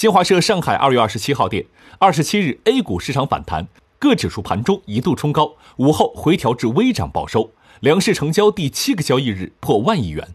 新华社上海二月二十七号电二十七日 a 股市场反弹各指数盘中一度冲高午后回调至微涨报收两市成交第七个交易日破万亿元。